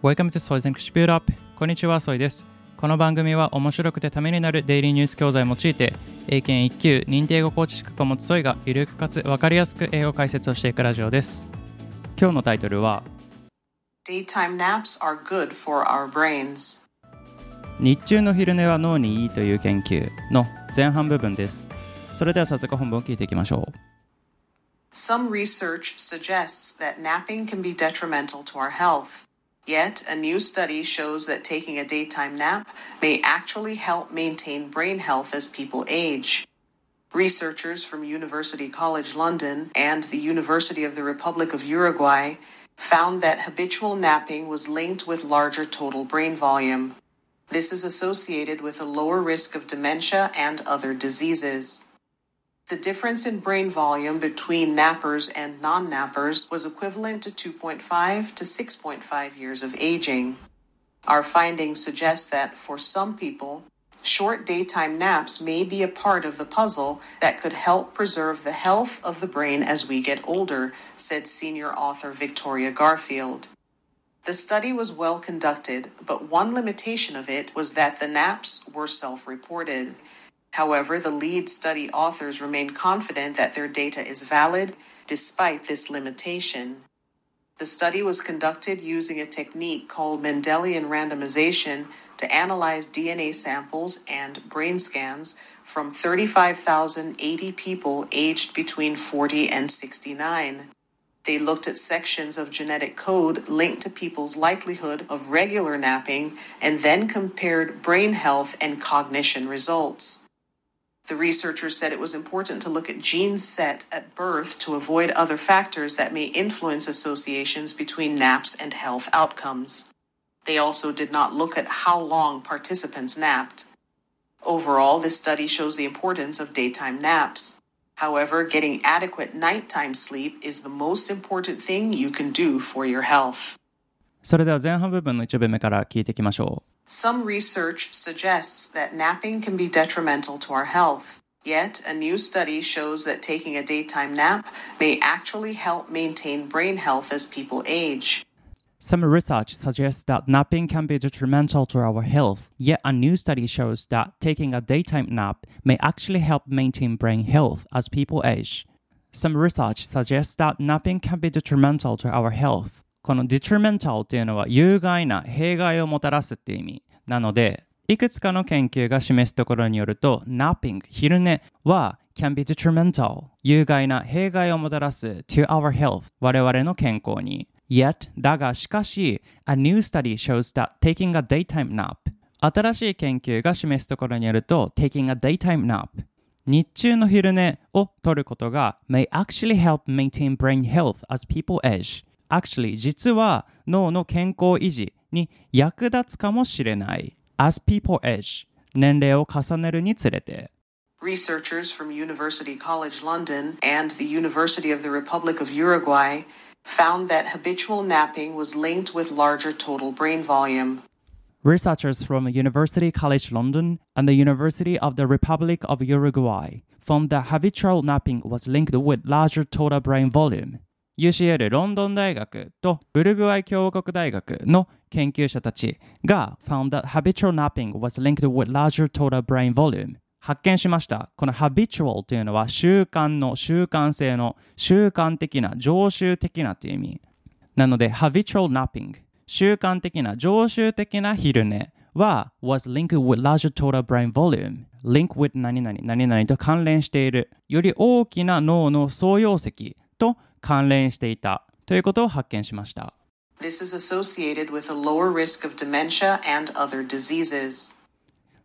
Welcome to Soy's English Build Up こんにちは、ソイです。この番組は面白くてためになるデイリーニュース教材を用いて、英検1級認定英語コーチ資格を持つソイがゆるくかつわかりやすく英語解説をしていくラジオです。今日のタイトルは、Daytime naps are good for our brains. 日中の昼寝は脳にいいという研究の前半部分です。それでは早速本文を聞いていきましょう。Some research suggests that napping can be detrimental to our health. Yet, a new study shows that taking a daytime nap may actually help maintain brain health as people age. Researchers from University College London and the University of the Republic of Uruguay found that habitual napping was linked with larger total brain volume. This is associated with a lower risk of dementia and other diseases. The difference in brain volume between nappers and non nappers was equivalent to 2.5 to 6.5 years of aging. Our findings suggest that for some people, short daytime naps may be a part of the puzzle that could help preserve the health of the brain as we get older, said senior author Victoria Garfield. The study was well conducted, but one limitation of it was that the naps were self reported. However, the lead study authors remain confident that their data is valid despite this limitation. The study was conducted using a technique called Mendelian randomization to analyze DNA samples and brain scans from 35,080 people aged between 40 and 69. They looked at sections of genetic code linked to people's likelihood of regular napping and then compared brain health and cognition results. The researchers said it was important to look at genes set at birth to avoid other factors that may influence associations between naps and health outcomes. They also did not look at how long participants napped. Overall, this study shows the importance of daytime naps. However, getting adequate nighttime sleep is the most important thing you can do for your health. それでは前半部分の1部目から聞いていきましょう。 Some research suggests that napping can be detrimental to our health. Yet, a new study shows that taking a daytime nap may actually help maintain brain health as people age. Some research suggests that napping can be detrimental to our health, yet a new study shows that taking a daytime nap may actually help maintain brain health as people age. Some research suggests that napping can be detrimental to our health. この detrimental っていうのは有害な弊害をもたらすっていう意味。なので、いくつかの研究が示すところによると、napping、昼寝は can be detrimental、有害な弊害をもたらす to our health、我々の健康に。Yet, だがしかし、a new study shows that taking a daytime nap 新しい研究が示すところによると、taking a daytime nap 日中の昼寝を取ることが may actually help maintain brain health as people age actually 実は脳の健康維持に役立つかもしれない as people age 年齢を重ねるにつれて Researchers from University College London and the University of the Republic of Uruguay found that habitual napping was linked with larger total brain volume. Researchers from University College London and the University of the Republic of Uruguay found that habitual napping was linked with larger total brain volume. UCL ロンドン大学とウルグアイ共和国大学の研究者たちが found that habitual napping was linked with larger total brain volume. 発見しました。この habitual というのは習慣の習慣性の習慣的な常習的なという意味。なので habitual napping 習慣的な常習的な昼寝は was linked with larger total brain volume link with 何々何々と関連しているより大きな脳の総容積と関連していたということを発見しました This is associated with a lower risk of dementia and other diseases.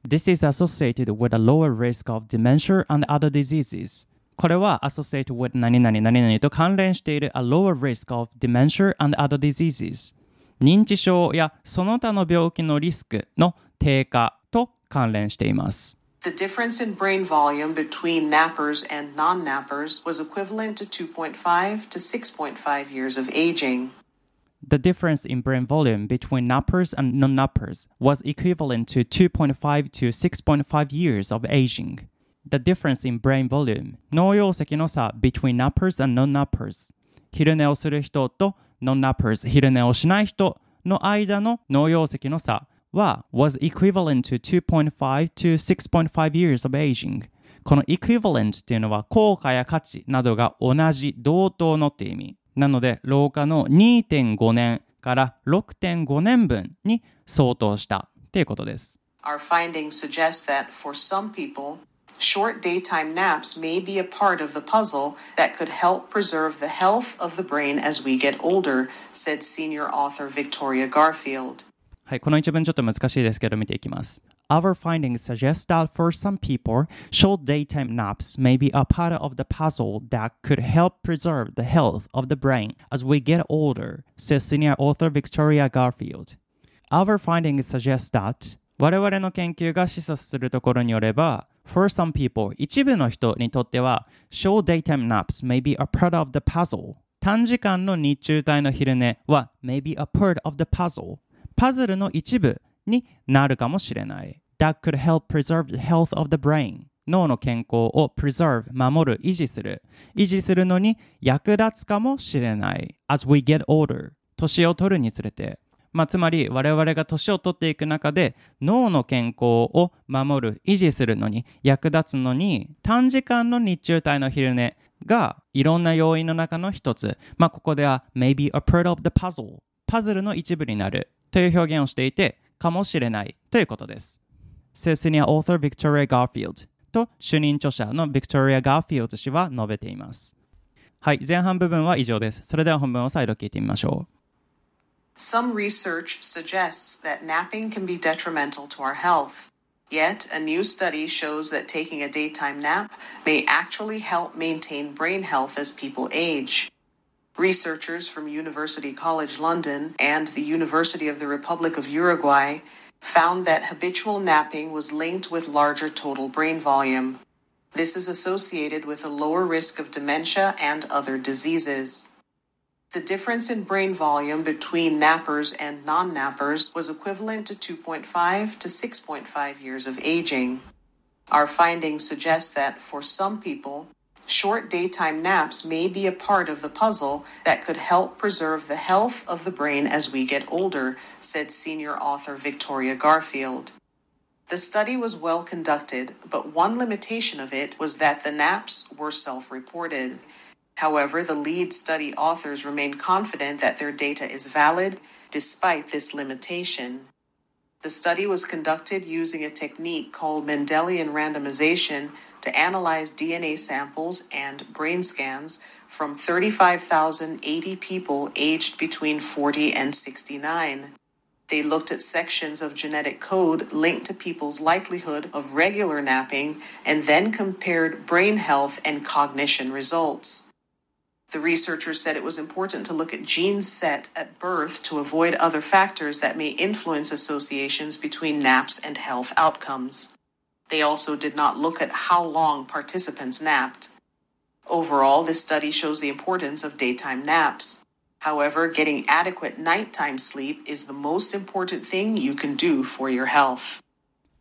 This is associated with a lower risk of dementia and other diseases これは associated with 何々何々と関連している a lower risk of dementia and other diseases 認知症やその他の病気のリスクの低下と関連しています The difference in brain volume between nappers and non nappers was equivalent to 2.5 to 6.5 years of aging. The difference in brain volume between nappers and non-nappers was equivalent to 2.5 to 6.5 years of aging. The difference in brain volume 脳容積の差 between nappers and non-nappers 昼寝をする人と non-nappers 昼寝をしない人 の間の脳溶石の差 は was equivalent to 2.5 to 6.5 years of aging この equivalent っていうのは効果や価値などが同じ同等のって意味なので老化の2.5年から6.5年分に相当したっていうことです Our findings suggest that for some people, short daytime naps may be a part of the puzzle that could help preserve the health of the brain as we get older, said senior author Victoria Garfield. はい、この一文ちょっと難しいですけど見ていきます。Our findings suggest that for some people, short daytime naps may be a part of the puzzle that could help preserve the health of the brain as we get older, says senior author Victoria Garfield. Our findings suggest that 我々の研究が示唆するところによれば、For some people, 一部の人にとっては、short daytime naps may be a part of the puzzle. 短時間の日中帯の昼寝は may be a part of the puzzle. パズルの一部になるかもしれない。That could help preserve the health of the brain. 脳の健康を preserve 守る維持する。維持するのに役立つかもしれない。As we get older 年を取るにつれて。まあ、つまり我々が年を取っていく中で脳の健康を守る維持するのに役立つのに短時間の日中帯の昼寝がいろんな要因の中の一つ、まあ、ここでは maybe a part of the puzzle パズルの一部になる。という表現をしていてかもしれないということです Senior Author Victoria Garfield と主任著者の Victoria Garfield 氏は述べていますはい前半部分は以上ですそれでは本文を再度聞いてみましょう Some research suggests that napping can be detrimental to our health. Yet, a new study shows that taking a daytime nap may actually help maintain brain health as people age. Researchers from University College London and the University of the Republic of Uruguay found that habitual napping was linked with larger total brain volume. This is associated with a lower risk of dementia and other diseases. The difference in brain volume between nappers and non nappers was equivalent to 2.5 to 6.5 years of aging. Our findings suggest that for some people, short daytime naps may be a part of the puzzle that could help preserve the health of the brain as we get older, said senior author Victoria Garfield. The study was well conducted, but one limitation of it was that the naps were self reported. However, the lead study authors remain confident that their data is valid despite this limitation. The study was conducted using a technique called Mendelian randomization to analyze DNA samples and brain scans from 35,080 people aged between 40 and 69. They looked at sections of genetic code linked to people's likelihood of regular napping and then compared brain health and cognition results. The researchers said it was important to look at genes set at birth to avoid other factors that may influence associations between naps and health outcomes. They also did not look at how long participants napped. Overall, this study shows the importance of daytime naps. However, getting adequate nighttime sleep is the most important thing you can do for your health.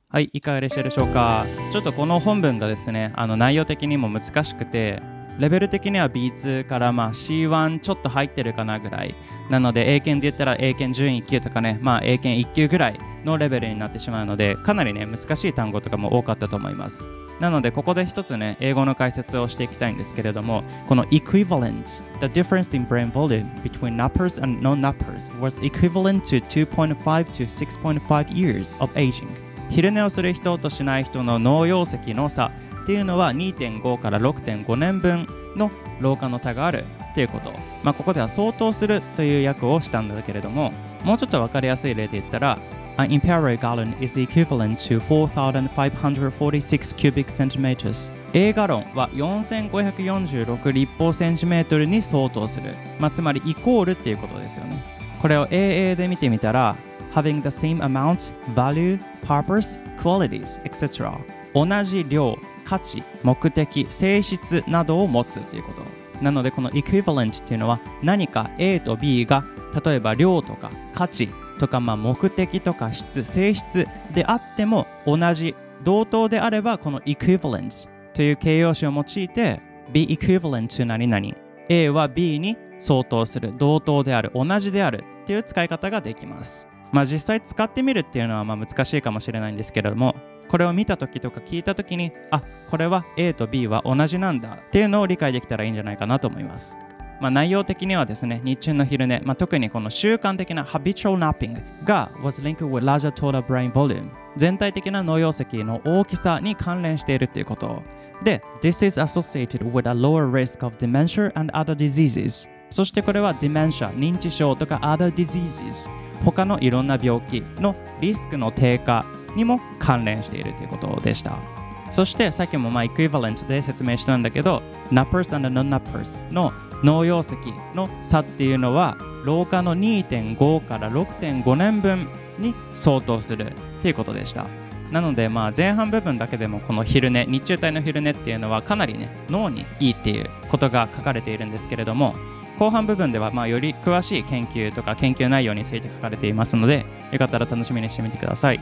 はい、いかがでしたでしょうかちょっとこの本文がですね、あの内容的にも難しくて、 レベル的には B2 からまあ C1 ちょっと入ってるかなぐらい。なので、英検で言ったら英検準1級とかね、まあ英検1級ぐらいのレベルになってしまうので、かなりね、難しい単語とかも多かったと思います。なので、ここで一つね、英語の解説をしていきたいんですけれども、この equivalent, the difference in brain volume between nappers and non-nappers was equivalent to 2.5 to 6.5 years of aging. 昼寝をする人としない人の脳溶石の差っていうのは2.5から6.5年分の老化の差があるっていうこと、まあ、ここでは相当するという訳をしたんだけれどももうちょっと分かりやすい例で言ったら An imperial gallon is equivalent to 4,546 cubic centimeters. A ガロンは4546立方センチメートルに相当する。まあ、つまりイコールっていうことですよね。これを AA で見てみたら、having the same amount, value, purpose, qualities, etc. 同じ量、価値、目的、性質などを持つということ。なのでこの equivalent っていうのは何か A と B が例えば量とか価値とかまあ目的とか質、性質であっても同じ同等であればこの equivalence という形容詞を用いて be equivalent to 何々 A は B に相当する同等である同じであるっていう使い方ができますまあ実際使ってみるっていうのはまあ難しいかもしれないんですけれどもこれを見た時とか聞いた時にあこれは A と B は同じなんだっていうのを理解できたらいいんじゃないかなと思います。まあ、内容的にはですね、日中の昼寝、まあ、特にこの習慣的な habitual napping が was linked with larger total brain volume 全体的な脳容積の大きさに関連しているということ。で、This is associated with a lower risk of dementia and other diseases そしてこれは dementia 認知症とか other diseases 他のいろんな病気のリスクの低下にも関連しているということでした。そしてさっきもまあエクイバレントで説明したんだけど Nappers and Non-Nappers の脳容積の差っていうのは老化の2.5から6.5年分に相当するっていうことでしたなのでまあ前半部分だけでもこの昼寝日中帯の昼寝っていうのはかなりね脳にいいっていうことが書かれているんですけれども後半部分ではまあより詳しい研究とか研究内容について書かれていますのでよかったら楽しみにしてみてください。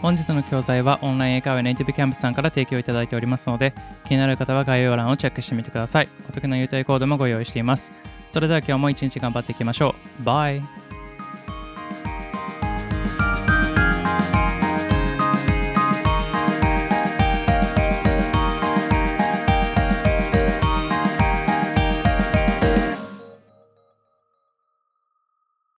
本日の教材はオンライン英会話ネイティブキャンプさんから提供いただいておりますので気になる方は概要欄をチェックしてみてください。お得な優待コードもご用意しています。それでは今日も一日頑張っていきましょう。バイ。